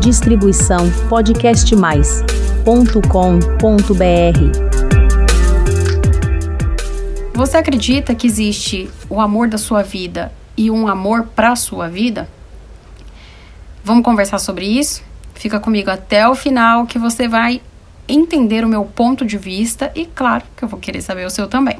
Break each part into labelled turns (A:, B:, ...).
A: Distribuição podcastmais.com.br.
B: Você acredita que existe o amor da sua vida e um amor para sua vida? Vamos conversar sobre isso? Fica comigo até o final que você vai entender o meu ponto de vista e, claro, que eu vou querer saber o seu também.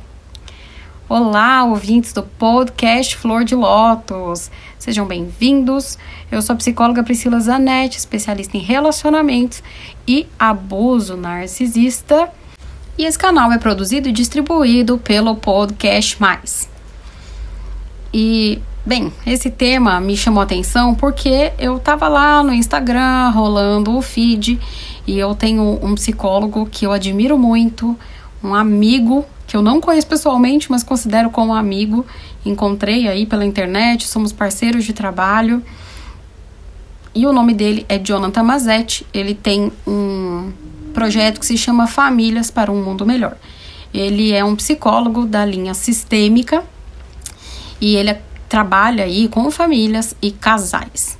B: Olá, ouvintes do podcast Flor de Lótus. Sejam bem-vindos. Eu sou a psicóloga Priscila Zanetti, especialista em relacionamentos e abuso narcisista. E esse canal é produzido e distribuído pelo Podcast Mais. E, bem, esse tema me chamou a atenção porque eu tava lá no Instagram rolando o feed e eu tenho um psicólogo que eu admiro muito, um amigo que eu não conheço pessoalmente, mas considero como amigo. Encontrei aí pela internet, somos parceiros de trabalho. E o nome dele é Jonathan Mazetti. Ele tem um projeto que se chama Famílias para um Mundo Melhor. Ele é um psicólogo da linha sistêmica e ele trabalha aí com famílias e casais.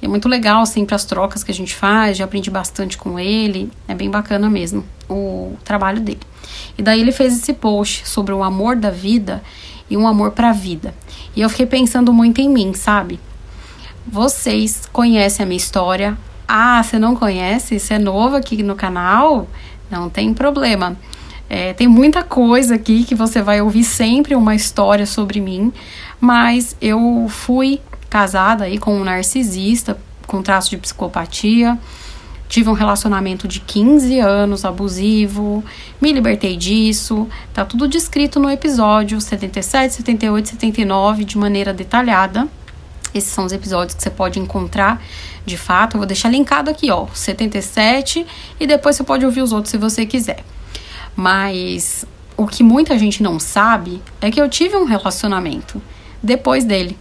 B: É muito legal sempre as trocas que a gente faz, já aprendi bastante com ele, é bem bacana mesmo o trabalho dele. E daí ele fez esse post sobre o amor da vida e um amor para a vida. E eu fiquei pensando muito em mim, sabe? Vocês conhecem a minha história? Ah, você não conhece? Você é novo aqui no canal? Não tem problema. É, tem muita coisa aqui que você vai ouvir sempre uma história sobre mim, mas eu fui casada aí com um narcisista com traço de psicopatia. Tive um relacionamento de 15 anos abusivo, me libertei disso. Tá tudo descrito no episódio 77, 78, 79 de maneira detalhada. Esses são os episódios que você pode encontrar de fato. Eu vou deixar linkado aqui, ó, 77 e depois você pode ouvir os outros se você quiser. Mas o que muita gente não sabe é que eu tive um relacionamento depois dele.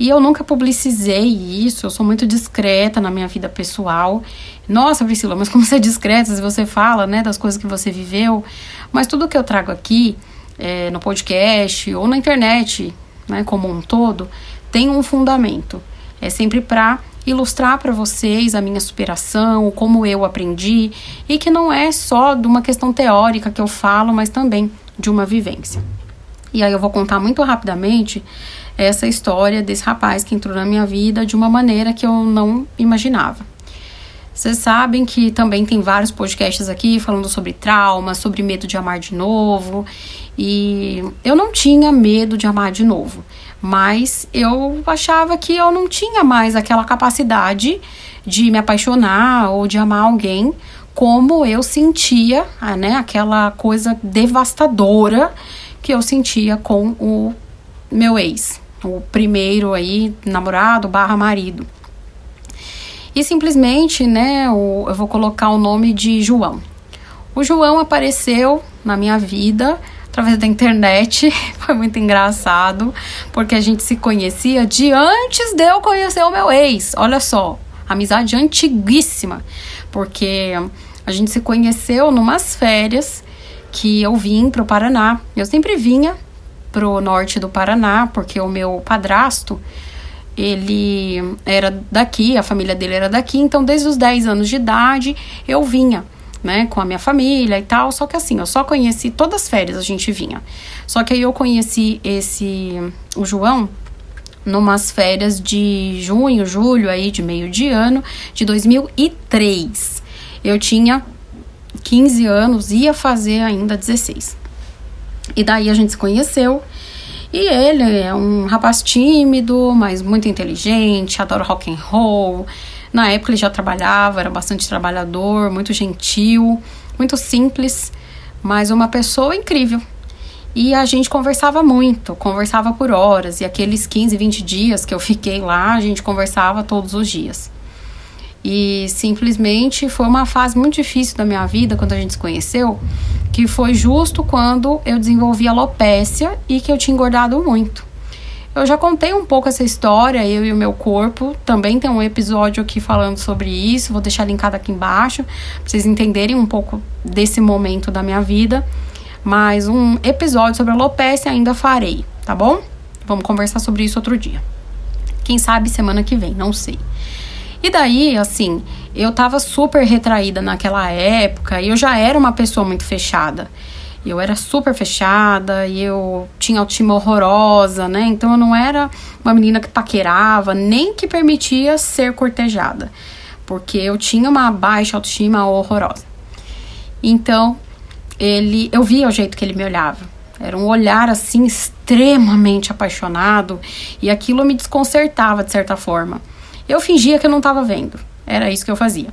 B: E eu nunca publicizei isso, eu sou muito discreta na minha vida pessoal. Nossa, Priscila, mas como você é discreta se você fala, né, das coisas que você viveu. Mas tudo que eu trago aqui, é, no podcast ou na internet, né, como um todo, tem um fundamento. É sempre para ilustrar para vocês a minha superação, como eu aprendi, e que não é só de uma questão teórica que eu falo, mas também de uma vivência. E aí eu vou contar muito rapidamente essa história desse rapaz que entrou na minha vida de uma maneira que eu não imaginava. Vocês sabem que também tem vários podcasts aqui falando sobre trauma, sobre medo de amar de novo. E eu não tinha medo de amar de novo, mas eu achava que eu não tinha mais aquela capacidade de me apaixonar ou de amar alguém como eu sentia, ah, né, aquela coisa devastadora que eu sentia com o meu ex o primeiro aí, namorado barra marido. E simplesmente, né, o, eu vou colocar o nome de João. O João apareceu na minha vida através da internet. Foi muito engraçado, porque a gente se conhecia de antes de eu conhecer o meu ex. Olha só, amizade antiguíssima, porque a gente se conheceu numas férias que eu vim para o Paraná. Eu sempre vinha pro norte do Paraná, porque o meu padrasto, ele era daqui, a família dele era daqui, então desde os 10 anos de idade eu vinha, né, com a minha família e tal, só que assim, eu só conheci todas as férias a gente vinha. Só que aí eu conheci esse o João numas férias de junho, julho aí de meio de ano de 2003. Eu tinha 15 anos, ia fazer ainda 16. E daí a gente se conheceu. E ele é um rapaz tímido, mas muito inteligente, adora rock and roll. Na época ele já trabalhava, era bastante trabalhador, muito gentil, muito simples, mas uma pessoa incrível. E a gente conversava muito, conversava por horas, e aqueles 15, 20 dias que eu fiquei lá, a gente conversava todos os dias. E simplesmente foi uma fase muito difícil da minha vida quando a gente se conheceu, que foi justo quando eu desenvolvi alopecia e que eu tinha engordado muito. Eu já contei um pouco essa história, eu e o meu corpo. Também tem um episódio aqui falando sobre isso, vou deixar linkado aqui embaixo, pra vocês entenderem um pouco desse momento da minha vida. Mas um episódio sobre alopecia ainda farei, tá bom? Vamos conversar sobre isso outro dia. Quem sabe semana que vem, não sei. E daí, assim, eu tava super retraída naquela época e eu já era uma pessoa muito fechada. Eu era super fechada e eu tinha autoestima horrorosa, né? Então eu não era uma menina que paquerava, nem que permitia ser cortejada, porque eu tinha uma baixa autoestima horrorosa. Então, ele, eu via o jeito que ele me olhava. Era um olhar assim extremamente apaixonado e aquilo me desconcertava de certa forma. Eu fingia que eu não estava vendo. Era isso que eu fazia.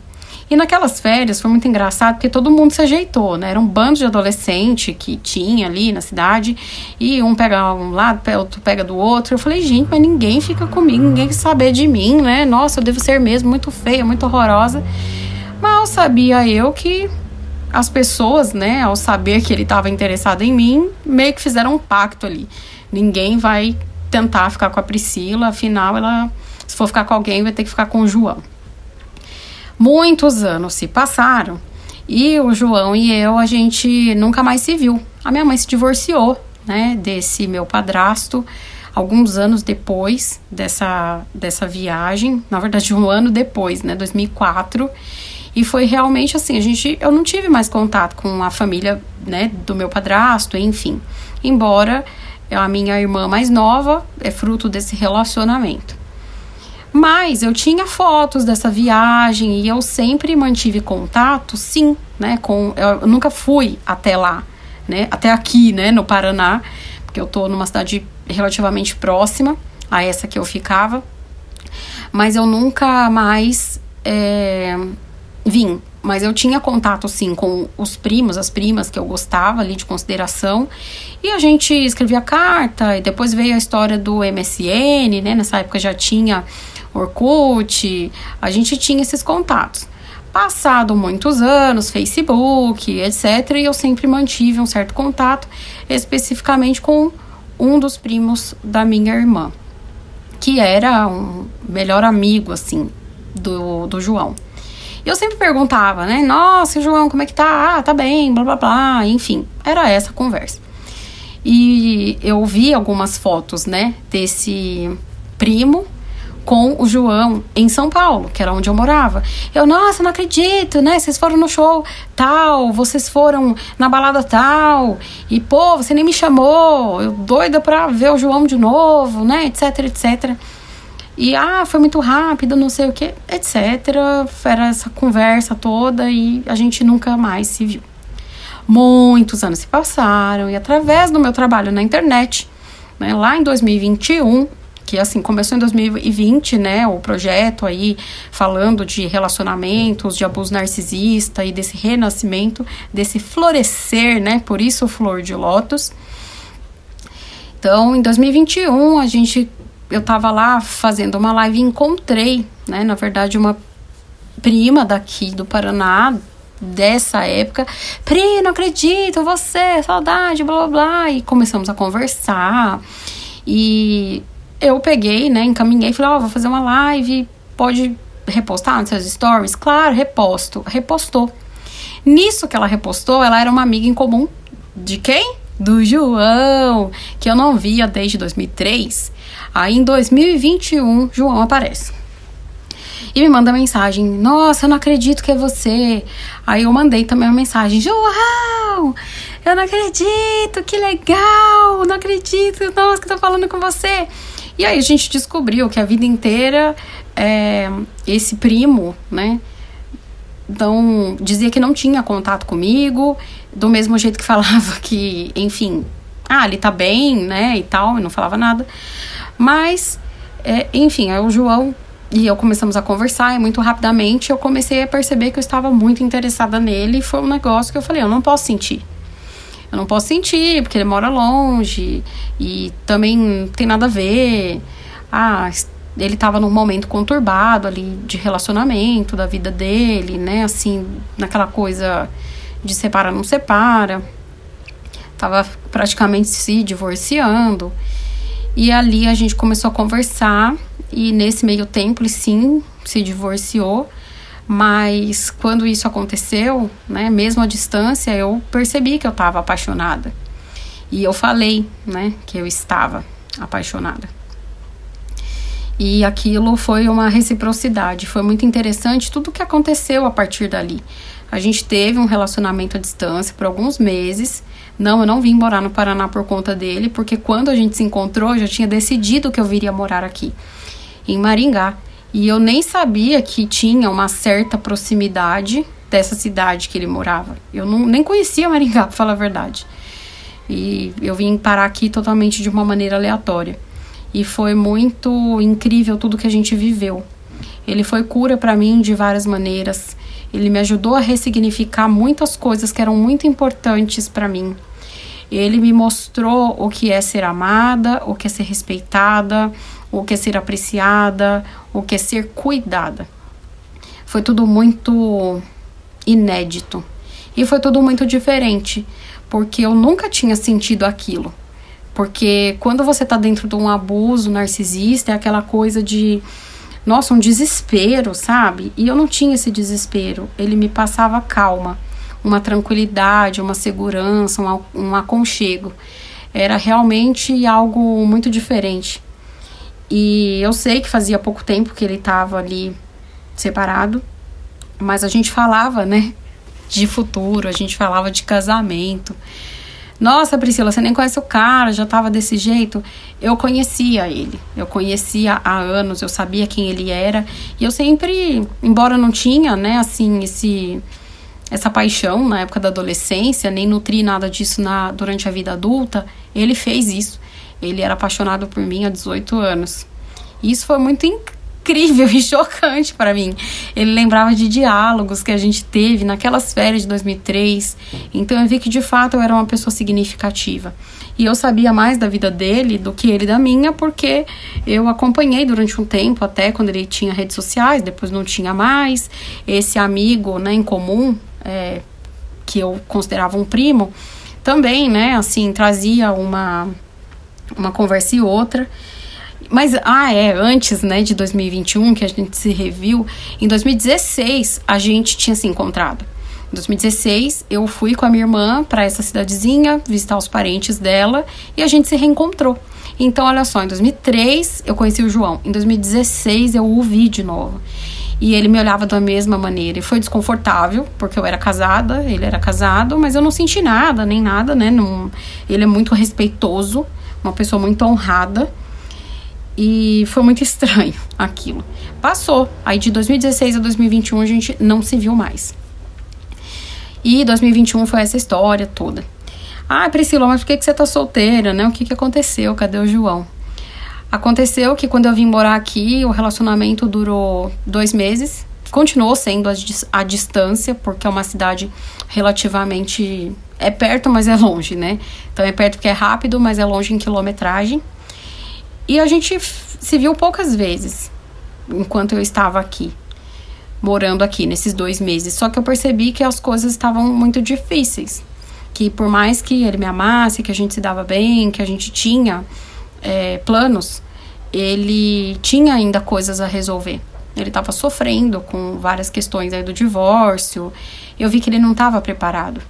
B: E naquelas férias foi muito engraçado porque todo mundo se ajeitou, né? Era um bando de adolescente que tinha ali na cidade e um pega um lado, outro pega do outro. Eu falei, gente, mas ninguém fica comigo, ninguém quer saber de mim, né? Nossa, eu devo ser mesmo muito feia, muito horrorosa. Mal sabia eu que as pessoas, né, ao saber que ele estava interessado em mim, meio que fizeram um pacto ali. Ninguém vai tentar ficar com a Priscila, afinal, ela, se for ficar com alguém, vai ter que ficar com o João. Muitos anos se passaram e o João e eu, a gente nunca mais se viu. A minha mãe se divorciou, né, desse meu padrasto alguns anos depois dessa, dessa viagem, na verdade um ano depois, né, 2004. E foi realmente assim, a gente, eu não tive mais contato com a família, né, do meu padrasto, enfim. Embora a minha irmã mais nova é fruto desse relacionamento. Mas eu tinha fotos dessa viagem e eu sempre mantive contato, sim, né? Com, eu nunca fui até lá, né? Até aqui, né? No Paraná, porque eu tô numa cidade relativamente próxima a essa que eu ficava. Mas eu nunca mais é, vim. Mas eu tinha contato, sim, com os primos, as primas que eu gostava ali de consideração. E a gente escrevia carta, e depois veio a história do MSN, né? Nessa época já tinha Orkut, a gente tinha esses contatos. Passado muitos anos, Facebook, etc., e eu sempre mantive um certo contato, especificamente com um dos primos da minha irmã, que era um melhor amigo, assim, do, do João. E eu sempre perguntava, né? Nossa, João, como é que tá? Ah, tá bem, blá blá blá. Enfim, era essa conversa. E eu vi algumas fotos, né, desse primo com o João em São Paulo, que era onde eu morava. Eu, nossa, não acredito, né? Vocês foram no show tal, vocês foram na balada tal, e pô, você nem me chamou, eu doida pra ver o João de novo, né? Etc, etc. E ah, foi muito rápido, não sei o que, etc. Era essa conversa toda e a gente nunca mais se viu. Muitos anos se passaram e através do meu trabalho na internet, né, lá em 2021, que assim começou em 2020, né, o projeto aí falando de relacionamentos, de abuso narcisista e desse renascimento, desse florescer, né? Por isso flor de lótus. Então, em 2021, a gente eu tava lá fazendo uma live e encontrei, né, na verdade uma prima daqui do Paraná, dessa época. Pri, não acredito, você, saudade, blá blá blá. E começamos a conversar. E eu peguei, né, encaminhei, falei, ó, oh, vou fazer uma live, pode repostar nos seus stories? Claro, reposto. Repostou. Nisso que ela repostou, ela era uma amiga em comum de quem? Do João, que eu não via desde 2003. Aí em 2021, João aparece. E me manda mensagem: Nossa, eu não acredito que é você. Aí eu mandei também uma mensagem: João, eu não acredito, que legal, não acredito, nossa, que tô falando com você. E aí a gente descobriu que a vida inteira é, esse primo, né? Então, dizia que não tinha contato comigo, do mesmo jeito que falava que, enfim, ah, ele tá bem, né, e tal, e não falava nada. Mas, é, enfim, aí o João e eu começamos a conversar e muito rapidamente eu comecei a perceber que eu estava muito interessada nele e foi um negócio que eu falei, eu não posso sentir. Eu não posso sentir, porque ele mora longe e também não tem nada a ver. Ah, ele estava num momento conturbado ali de relacionamento da vida dele, né? Assim, naquela coisa de separa, não separa. Tava praticamente se divorciando. E ali a gente começou a conversar e nesse meio tempo ele sim se divorciou. Mas quando isso aconteceu, né, mesmo à distância, eu percebi que eu estava apaixonada. E eu falei, né, que eu estava apaixonada. E aquilo foi uma reciprocidade, foi muito interessante tudo o que aconteceu a partir dali. A gente teve um relacionamento à distância por alguns meses. Não, eu não vim morar no Paraná por conta dele, porque quando a gente se encontrou, eu já tinha decidido que eu viria morar aqui, em Maringá. E eu nem sabia que tinha uma certa proximidade dessa cidade que ele morava. Eu não, nem conhecia Maringá, para falar a verdade. E eu vim parar aqui totalmente de uma maneira aleatória. E foi muito incrível tudo que a gente viveu. Ele foi cura para mim de várias maneiras. Ele me ajudou a ressignificar muitas coisas que eram muito importantes para mim. Ele me mostrou o que é ser amada, o que é ser respeitada, o que é ser apreciada, o que é ser cuidada. Foi tudo muito inédito. E foi tudo muito diferente, porque eu nunca tinha sentido aquilo. Porque quando você tá dentro de um abuso narcisista, é aquela coisa de nossa, um desespero, sabe? E eu não tinha esse desespero. Ele me passava calma, uma tranquilidade, uma segurança, um, um aconchego. Era realmente algo muito diferente. E eu sei que fazia pouco tempo que ele estava ali separado, mas a gente falava, né, de futuro, a gente falava de casamento. Nossa, Priscila, você nem conhece o cara, já tava desse jeito. Eu conhecia ele, eu conhecia há anos, eu sabia quem ele era. E eu sempre, embora não tinha, né, assim, esse essa paixão na época da adolescência, nem nutri nada disso na, durante a vida adulta, ele fez isso. Ele era apaixonado por mim há 18 anos. E isso foi muito incrível e chocante para mim. Ele lembrava de diálogos que a gente teve naquelas férias de 2003. Então eu vi que de fato eu era uma pessoa significativa. E eu sabia mais da vida dele do que ele da minha, porque eu acompanhei durante um tempo, até quando ele tinha redes sociais, depois não tinha mais. Esse amigo né, em comum, é, que eu considerava um primo, também, né, assim, trazia uma, uma conversa e outra. Mas, ah, é, antes, né, de 2021, que a gente se reviu, em 2016 a gente tinha se encontrado. Em 2016, eu fui com a minha irmã para essa cidadezinha visitar os parentes dela e a gente se reencontrou. Então, olha só, em 2003 eu conheci o João, em 2016 eu o vi de novo. E ele me olhava da mesma maneira. E foi desconfortável, porque eu era casada, ele era casado, mas eu não senti nada, nem nada, né? Não, ele é muito respeitoso, uma pessoa muito honrada. E foi muito estranho aquilo. Passou. Aí de 2016 a 2021 a gente não se viu mais. E 2021 foi essa história toda. Ah, Priscila, mas por que, que você tá solteira, né? O que, que aconteceu? Cadê o João? Aconteceu que quando eu vim morar aqui, o relacionamento durou dois meses. Continuou sendo a, a distância, porque é uma cidade relativamente. É perto, mas é longe, né? Então é perto porque é rápido, mas é longe em quilometragem. E a gente se viu poucas vezes enquanto eu estava aqui, morando aqui nesses dois meses. Só que eu percebi que as coisas estavam muito difíceis. Que por mais que ele me amasse, que a gente se dava bem, que a gente tinha é, planos, ele tinha ainda coisas a resolver. Ele estava sofrendo com várias questões aí do divórcio. Eu vi que ele não estava preparado.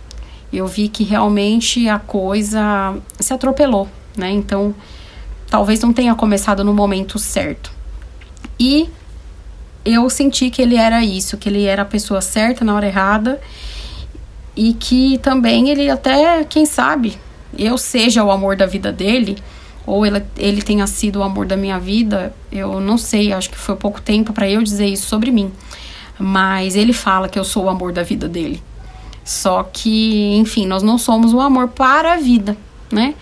B: Eu vi que realmente a coisa se atropelou, né? Então, talvez não tenha começado no momento certo. E eu senti que ele era isso, que ele era a pessoa certa na hora errada e que também ele até, quem sabe, eu seja o amor da vida dele ou ele, ele tenha sido o amor da minha vida, eu não sei, acho que foi pouco tempo para eu dizer isso sobre mim. Mas ele fala que eu sou o amor da vida dele. Só que, enfim, nós não somos o amor para a vida, né?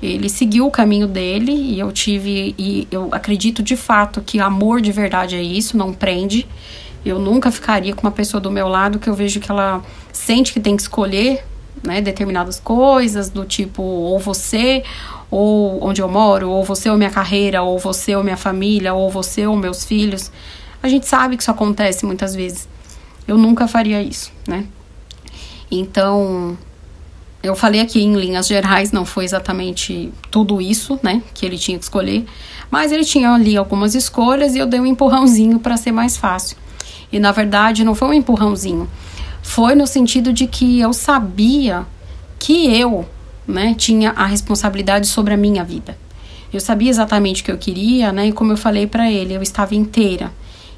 B: Ele seguiu o caminho dele e eu tive e eu acredito de fato que amor de verdade é isso, não prende. Eu nunca ficaria com uma pessoa do meu lado que eu vejo que ela sente que tem que escolher, né, determinadas coisas do tipo ou você ou onde eu moro, ou você ou minha carreira, ou você ou minha família, ou você ou meus filhos. A gente sabe que isso acontece muitas vezes. Eu nunca faria isso, né? Então, eu falei aqui em linhas gerais, não foi exatamente tudo isso, né, que ele tinha que escolher, mas ele tinha ali algumas escolhas e eu dei um empurrãozinho para ser mais fácil. E na verdade não foi um empurrãozinho, foi no sentido de que eu sabia que eu, né, tinha a responsabilidade sobre a minha vida. Eu sabia exatamente o que eu queria, né? E como eu falei para ele, eu estava inteira.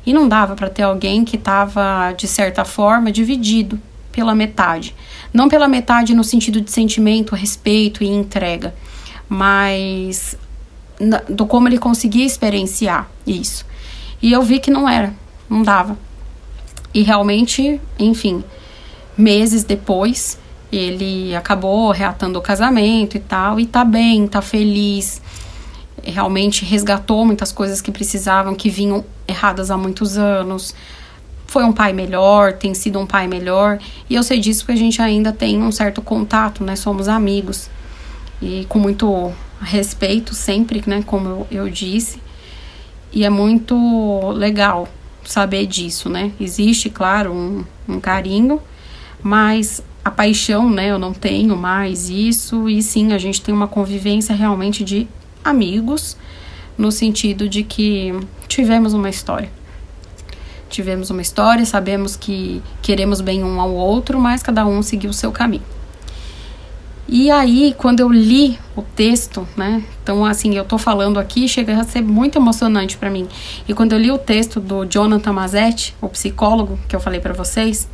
B: E não dava para ter alguém que estava, de certa forma, dividido pela metade. Não pela metade no sentido de sentimento, respeito e entrega, mas do como ele conseguia experienciar isso. E eu vi que não era, não dava. E realmente, enfim, meses depois, ele acabou reatando o casamento e tal, e tá bem, tá feliz. Realmente resgatou muitas coisas que precisavam, que vinham erradas há muitos anos. Foi um pai melhor, tem sido um pai melhor, e eu sei disso porque a gente ainda tem um certo contato, né? Somos amigos. E com muito respeito sempre, né? Como eu, eu disse. E é muito legal saber disso, né? Existe, claro, um, um carinho, mas a paixão, né? Eu não tenho mais isso, e sim, a gente tem uma convivência realmente de amigos, no sentido de que tivemos uma história. Tivemos uma história, sabemos que queremos bem um ao outro, mas cada um seguiu o seu caminho. E aí, quando eu li o texto, né? Então, assim, eu tô falando aqui, chega a ser muito emocionante para mim. E quando eu li o texto do Jonathan Mazzetti, o psicólogo que eu falei para vocês,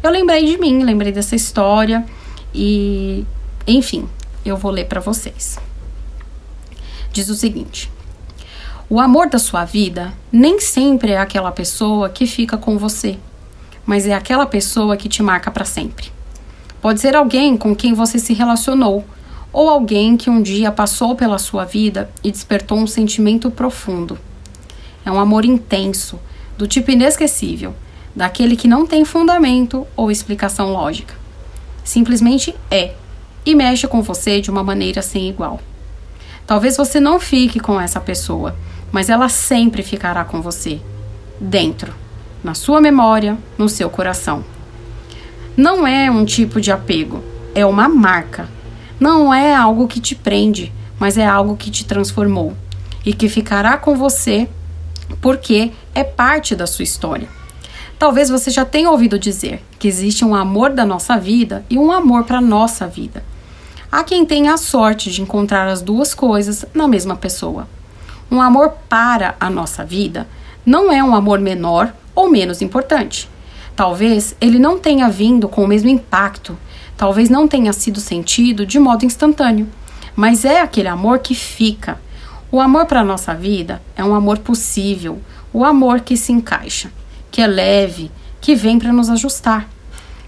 B: eu lembrei de mim, lembrei dessa história e, enfim, eu vou ler para vocês. Diz o seguinte: O amor da sua vida nem sempre é aquela pessoa que fica com você, mas é aquela pessoa que te marca para sempre. Pode ser alguém com quem você se relacionou, ou alguém que um dia passou pela sua vida e despertou um sentimento profundo. É um amor intenso, do tipo inesquecível, daquele que não tem fundamento ou explicação lógica. Simplesmente é e mexe com você de uma maneira sem igual. Talvez você não fique com essa pessoa, mas ela sempre ficará com você, dentro, na sua memória, no seu coração. Não é um tipo de apego, é uma marca. Não é algo que te prende, mas é algo que te transformou e que ficará com você porque é parte da sua história. Talvez você já tenha ouvido dizer que existe um amor da nossa vida e um amor para nossa vida. Há quem tenha a sorte de encontrar as duas coisas na mesma pessoa. Um amor para a nossa vida não é um amor menor ou menos importante. Talvez ele não tenha vindo com o mesmo impacto, talvez não tenha sido sentido de modo instantâneo, mas é aquele amor que fica. O amor para a nossa vida é um amor possível, o amor que se encaixa, que é leve, que vem para nos ajustar,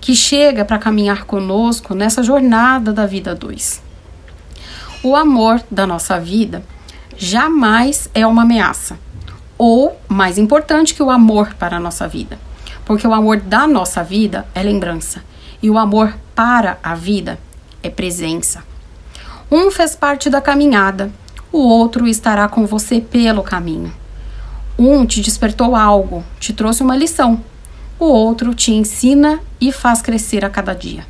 B: que chega para caminhar conosco nessa jornada da vida dois. O amor da nossa vida jamais é uma ameaça, ou mais importante que o amor para a nossa vida porque o amor da nossa vida é lembrança e o amor para a vida é presença. Um fez parte da caminhada, o outro estará com você pelo caminho. Um te despertou algo, te trouxe uma lição, o outro te ensina e faz crescer a cada dia.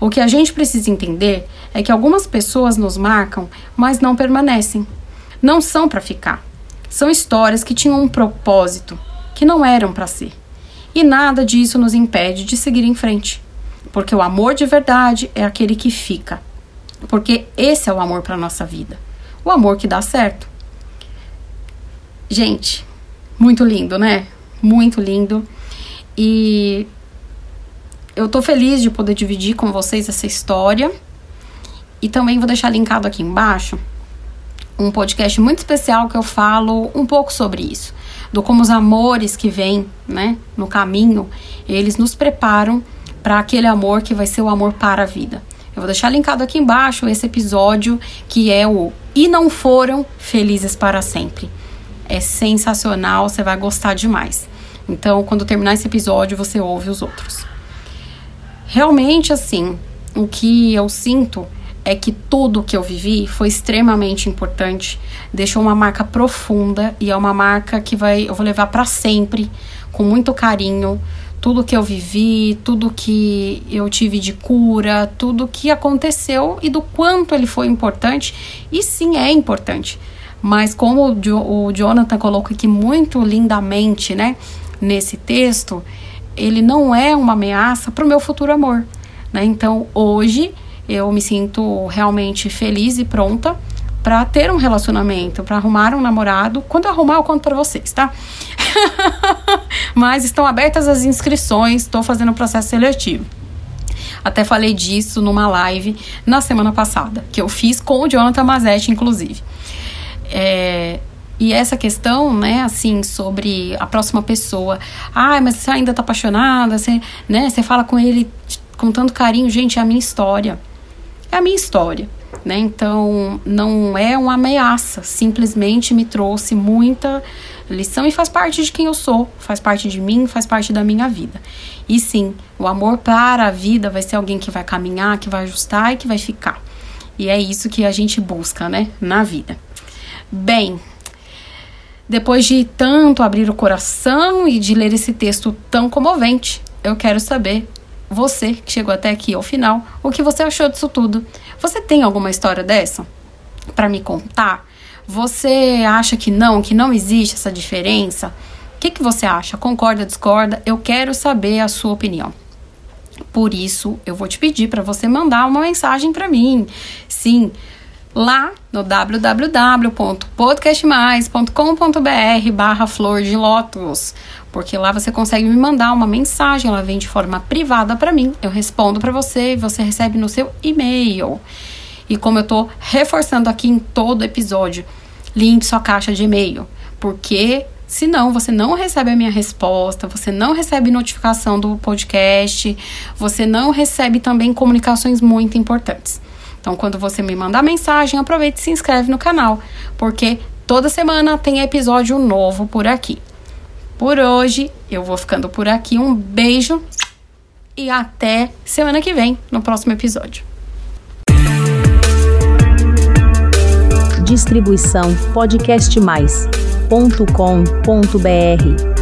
B: O que a gente precisa entender é que algumas pessoas nos marcam, mas não permanecem. Não são para ficar. São histórias que tinham um propósito, que não eram para ser. E nada disso nos impede de seguir em frente. Porque o amor de verdade é aquele que fica. Porque esse é o amor para nossa vida. O amor que dá certo. Gente, muito lindo, né? Muito lindo. E eu tô feliz de poder dividir com vocês essa história. E também vou deixar linkado aqui embaixo um podcast muito especial que eu falo um pouco sobre isso do como os amores que vêm, né, no caminho, eles nos preparam para aquele amor que vai ser o amor para a vida. Eu vou deixar linkado aqui embaixo esse episódio que é o E não foram felizes para sempre. É sensacional, você vai gostar demais. Então, quando terminar esse episódio, você ouve os outros. Realmente assim, o que eu sinto é que tudo que eu vivi foi extremamente importante, deixou uma marca profunda e é uma marca que vai eu vou levar para sempre com muito carinho. Tudo que eu vivi, tudo que eu tive de cura, tudo que aconteceu e do quanto ele foi importante. E sim, é importante. Mas como o, jo o Jonathan colocou aqui muito lindamente, né, nesse texto, ele não é uma ameaça para o meu futuro amor. Né? Então, hoje eu me sinto realmente feliz e pronta para ter um relacionamento, para arrumar um namorado. Quando eu arrumar, eu conto para vocês, tá? Mas estão abertas as inscrições, estou fazendo o processo seletivo. Até falei disso numa live na semana passada, que eu fiz com o Jonathan Mazetti, inclusive. É, e essa questão, né, assim, sobre a próxima pessoa. Ah, mas você ainda tá apaixonada, você, né, você fala com ele com tanto carinho. Gente, é a minha história. É a minha história. Né? Então, não é uma ameaça, simplesmente me trouxe muita lição e faz parte de quem eu sou, faz parte de mim, faz parte da minha vida. E sim, o amor para a vida vai ser alguém que vai caminhar, que vai ajustar e que vai ficar. E é isso que a gente busca, né, na vida. Bem, depois de tanto abrir o coração e de ler esse texto tão comovente, eu quero saber você que chegou até aqui ao final, o que você achou disso tudo? Você tem alguma história dessa para me contar? Você acha que não, que não existe essa diferença? O que, que você acha? Concorda, discorda? Eu quero saber a sua opinião. Por isso, eu vou te pedir para você mandar uma mensagem para mim. Sim, lá no www.podcastmais.com.br barra flor de lótus, porque lá você consegue me mandar uma mensagem, ela vem de forma privada para mim, eu respondo para você e você recebe no seu e-mail. E como eu tô reforçando aqui em todo episódio, limpe sua caixa de e-mail, porque senão você não recebe a minha resposta, você não recebe notificação do podcast, você não recebe também comunicações muito importantes. Então, quando você me mandar mensagem, aproveite e se inscreve no canal, porque toda semana tem episódio novo por aqui. Por hoje, eu vou ficando por aqui. Um beijo e até semana que vem, no próximo episódio.
A: Distribuição podcastmais.com.br